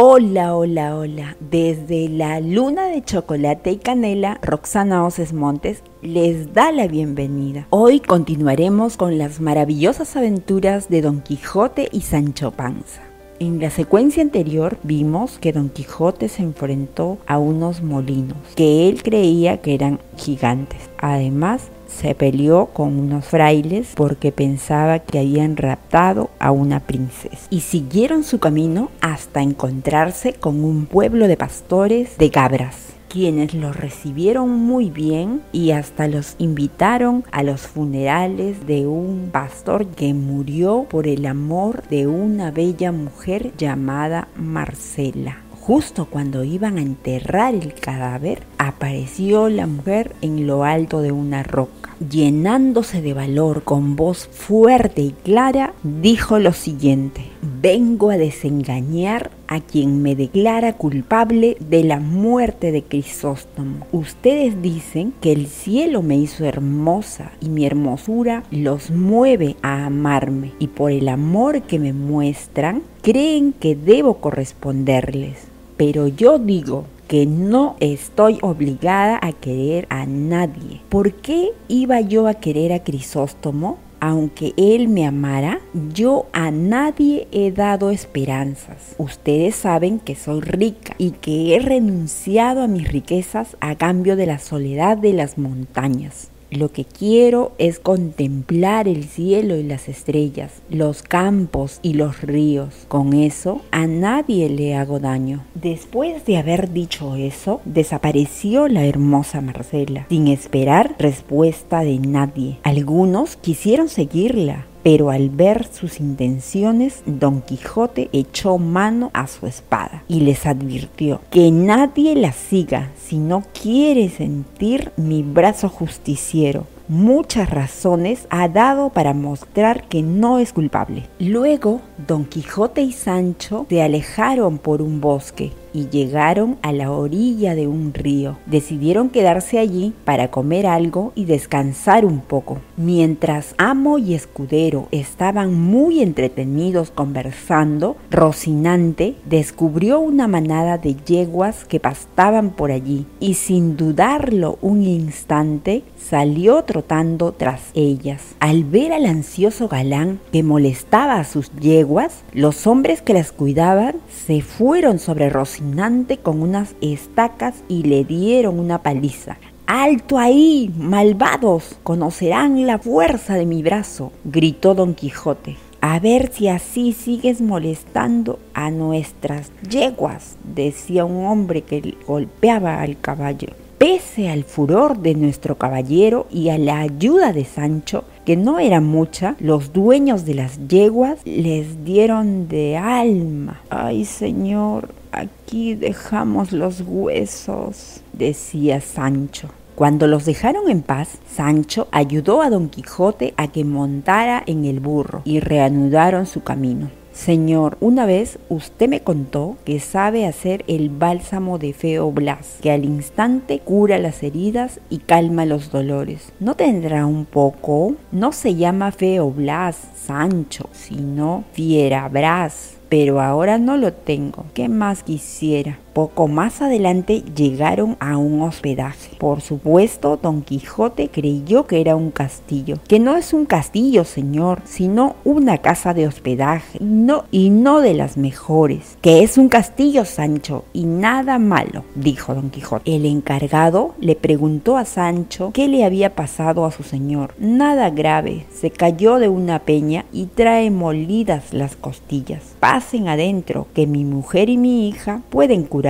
Hola, hola, hola. Desde la luna de chocolate y canela, Roxana Oces Montes les da la bienvenida. Hoy continuaremos con las maravillosas aventuras de Don Quijote y Sancho Panza. En la secuencia anterior vimos que Don Quijote se enfrentó a unos molinos que él creía que eran gigantes. Además, se peleó con unos frailes porque pensaba que habían raptado a una princesa. Y siguieron su camino hasta encontrarse con un pueblo de pastores de cabras quienes los recibieron muy bien y hasta los invitaron a los funerales de un pastor que murió por el amor de una bella mujer llamada Marcela. Justo cuando iban a enterrar el cadáver, apareció la mujer en lo alto de una roca. Llenándose de valor con voz fuerte y clara, dijo lo siguiente, vengo a desengañar a quien me declara culpable de la muerte de Crisóstomo. Ustedes dicen que el cielo me hizo hermosa y mi hermosura los mueve a amarme y por el amor que me muestran creen que debo corresponderles pero yo digo que no estoy obligada a querer a nadie. ¿Por qué iba yo a querer a Crisóstomo? Aunque él me amara, yo a nadie he dado esperanzas. Ustedes saben que soy rica y que he renunciado a mis riquezas a cambio de la soledad de las montañas. Lo que quiero es contemplar el cielo y las estrellas, los campos y los ríos. Con eso a nadie le hago daño. Después de haber dicho eso, desapareció la hermosa Marcela, sin esperar respuesta de nadie. Algunos quisieron seguirla, pero al ver sus intenciones, Don Quijote echó mano a su espada y les advirtió que nadie la siga si no quiere sentir mi brazo justiciero muchas razones ha dado para mostrar que no es culpable. Luego, Don Quijote y Sancho se alejaron por un bosque y llegaron a la orilla de un río. Decidieron quedarse allí para comer algo y descansar un poco. Mientras amo y escudero estaban muy entretenidos conversando, Rocinante descubrió una manada de yeguas que pastaban por allí y sin dudarlo un instante salió tras ellas. Al ver al ansioso galán que molestaba a sus yeguas, los hombres que las cuidaban se fueron sobre Rocinante con unas estacas y le dieron una paliza. ¡Alto ahí, malvados! Conocerán la fuerza de mi brazo, gritó Don Quijote. A ver si así sigues molestando a nuestras yeguas, decía un hombre que golpeaba al caballo. Pese al furor de nuestro caballero y a la ayuda de Sancho, que no era mucha, los dueños de las yeguas les dieron de alma. Ay, señor, aquí dejamos los huesos, decía Sancho. Cuando los dejaron en paz, Sancho ayudó a Don Quijote a que montara en el burro y reanudaron su camino. Señor, una vez usted me contó que sabe hacer el bálsamo de Feo Blas, que al instante cura las heridas y calma los dolores. ¿No tendrá un poco? No se llama Feo Blas, Sancho, sino Fierabras pero ahora no lo tengo. ¿Qué más quisiera? Poco más adelante llegaron a un hospedaje. Por supuesto, Don Quijote creyó que era un castillo, que no es un castillo, señor, sino una casa de hospedaje, no y no de las mejores, que es un castillo, Sancho, y nada malo, dijo Don Quijote. El encargado le preguntó a Sancho qué le había pasado a su señor. Nada grave, se cayó de una peña y trae molidas las costillas. Pasen adentro, que mi mujer y mi hija pueden curar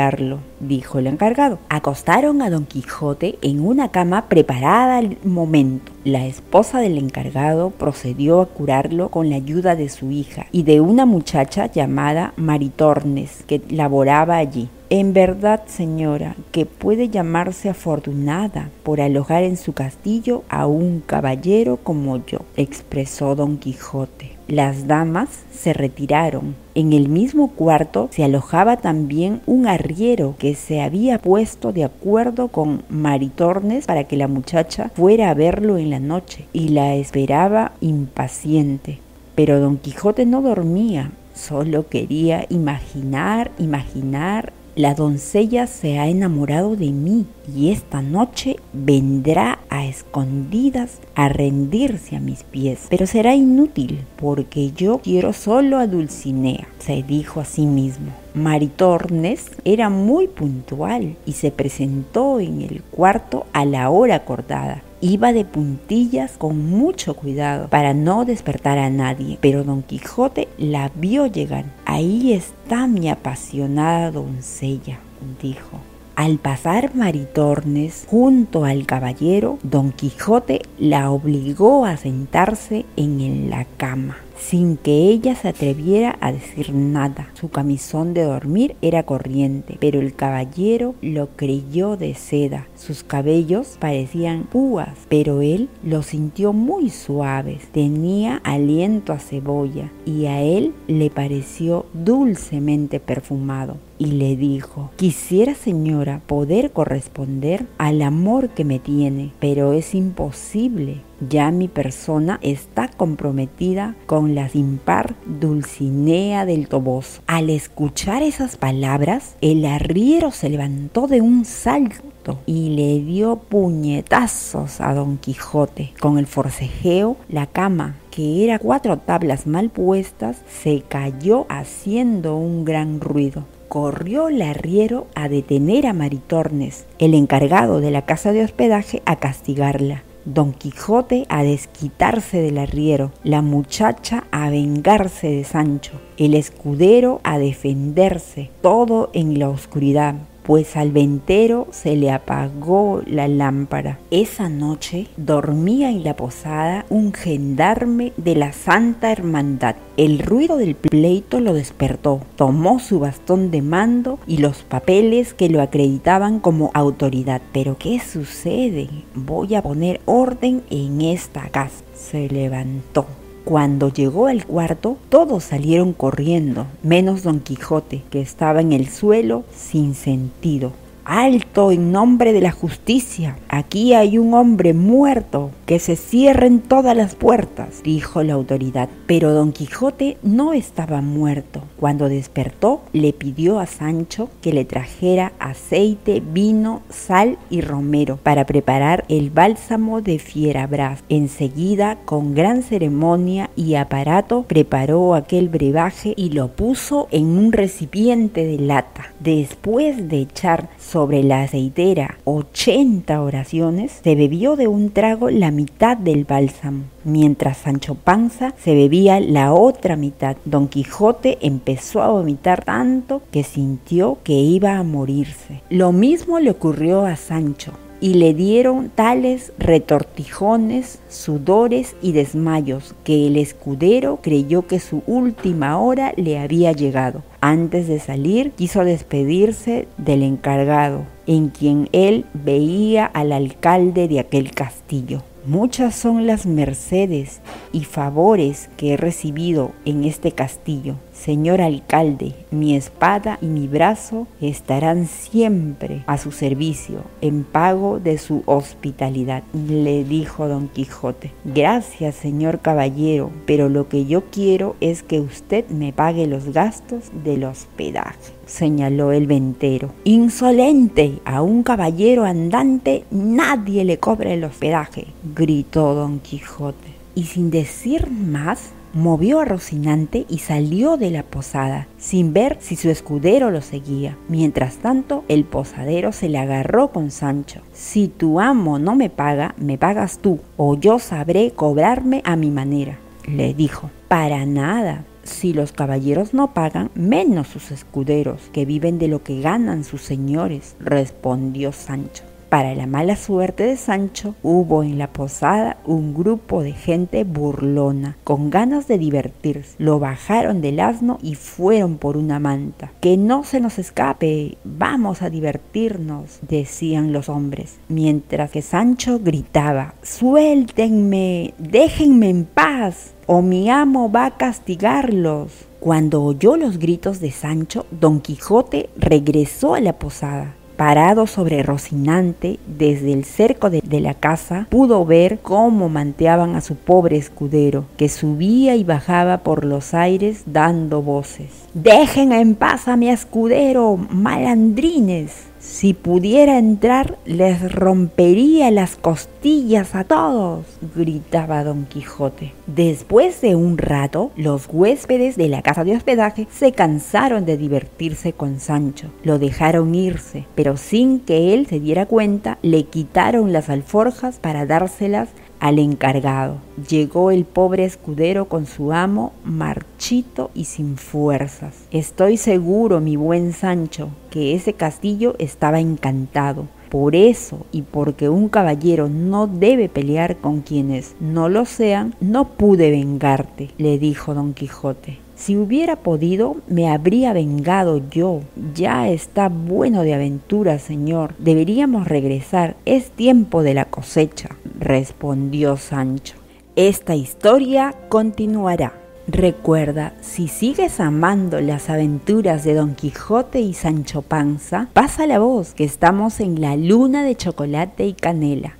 dijo el encargado. Acostaron a don Quijote en una cama preparada al momento. La esposa del encargado procedió a curarlo con la ayuda de su hija y de una muchacha llamada Maritornes que laboraba allí. En verdad, señora, que puede llamarse afortunada por alojar en su castillo a un caballero como yo, expresó don Quijote. Las damas se retiraron. En el mismo cuarto se alojaba también un arriero que se había puesto de acuerdo con Maritornes para que la muchacha fuera a verlo en la noche y la esperaba impaciente. Pero don Quijote no dormía, Solo quería imaginar, imaginar la doncella se ha enamorado de mí y esta noche vendrá a escondidas a rendirse a mis pies. Pero será inútil porque yo quiero solo a Dulcinea, se dijo a sí mismo. Maritornes era muy puntual y se presentó en el cuarto a la hora acordada. Iba de puntillas con mucho cuidado para no despertar a nadie, pero don Quijote la vio llegar. Ahí está mi apasionada doncella, dijo. Al pasar Maritornes junto al caballero, don Quijote la obligó a sentarse en la cama sin que ella se atreviera a decir nada. Su camisón de dormir era corriente, pero el caballero lo creyó de seda. Sus cabellos parecían púas, pero él los sintió muy suaves. Tenía aliento a cebolla y a él le pareció dulcemente perfumado y le dijo, quisiera señora poder corresponder al amor que me tiene, pero es imposible. Ya mi persona está comprometida con la sin par Dulcinea del Toboso. Al escuchar esas palabras, el arriero se levantó de un salto y le dio puñetazos a Don Quijote. Con el forcejeo, la cama que era cuatro tablas mal puestas, se cayó haciendo un gran ruido corrió el arriero a detener a Maritornes, el encargado de la casa de hospedaje, a castigarla. Don Quijote a desquitarse del arriero, la muchacha a vengarse de Sancho, el escudero a defenderse, todo en la oscuridad pues al ventero se le apagó la lámpara. Esa noche dormía en la posada un gendarme de la Santa Hermandad. El ruido del pleito lo despertó. Tomó su bastón de mando y los papeles que lo acreditaban como autoridad. Pero ¿qué sucede? Voy a poner orden en esta casa. Se levantó cuando llegó al cuarto, todos salieron corriendo, menos don Quijote, que estaba en el suelo sin sentido. Alto en nombre de la justicia. Aquí hay un hombre muerto. Que se cierren todas las puertas, dijo la autoridad. Pero don Quijote no estaba muerto. Cuando despertó, le pidió a Sancho que le trajera aceite, vino, sal y romero para preparar el bálsamo de Fierabras. Enseguida, con gran ceremonia y aparato, preparó aquel brebaje y lo puso en un recipiente de lata. Después de echar la aceitera 80 oraciones, se bebió de un trago la mitad del bálsamo, mientras Sancho Panza se bebía la otra mitad. Don Quijote empezó a vomitar tanto que sintió que iba a morirse. Lo mismo le ocurrió a Sancho y le dieron tales retortijones, sudores y desmayos que el escudero creyó que su última hora le había llegado. Antes de salir quiso despedirse del encargado, en quien él veía al alcalde de aquel castillo. Muchas son las mercedes y favores que he recibido en este castillo. Señor alcalde, mi espada y mi brazo estarán siempre a su servicio en pago de su hospitalidad, le dijo don Quijote. Gracias, señor caballero, pero lo que yo quiero es que usted me pague los gastos del hospedaje señaló el ventero. Insolente, a un caballero andante nadie le cobra el hospedaje, gritó don Quijote. Y sin decir más, movió a Rocinante y salió de la posada, sin ver si su escudero lo seguía. Mientras tanto, el posadero se le agarró con Sancho. Si tu amo no me paga, me pagas tú, o yo sabré cobrarme a mi manera, le dijo. Para nada, si los caballeros no pagan, menos sus escuderos, que viven de lo que ganan sus señores, respondió Sancho. Para la mala suerte de Sancho, hubo en la posada un grupo de gente burlona, con ganas de divertirse. Lo bajaron del asno y fueron por una manta. Que no se nos escape, vamos a divertirnos, decían los hombres, mientras que Sancho gritaba, suéltenme, déjenme en paz, o mi amo va a castigarlos. Cuando oyó los gritos de Sancho, don Quijote regresó a la posada Parado sobre Rocinante, desde el cerco de, la casa, pudo ver cómo manteaban a su pobre escudero, que subía y bajaba por los aires dando voces. Dejen en paz a mi escudero, malandrines. Si pudiera entrar, les rompería las costillas a todos, gritaba don Quijote. Después de un rato, los huéspedes de la casa de hospedaje se cansaron de divertirse con Sancho. Lo dejaron irse, pero sin que él se diera cuenta, le quitaron las alforjas para dárselas al encargado. Llegó el pobre escudero con su amo, marchito y sin fuerzas. Estoy seguro, mi buen Sancho, que ese castillo estaba encantado. Por eso y porque un caballero no debe pelear con quienes no lo sean, no pude vengarte, le dijo don Quijote. Si hubiera podido, me habría vengado yo. Ya está bueno de aventura, señor. Deberíamos regresar. Es tiempo de la cosecha, respondió Sancho. Esta historia continuará. Recuerda, si sigues amando las aventuras de Don Quijote y Sancho Panza, pasa la voz que estamos en la luna de chocolate y canela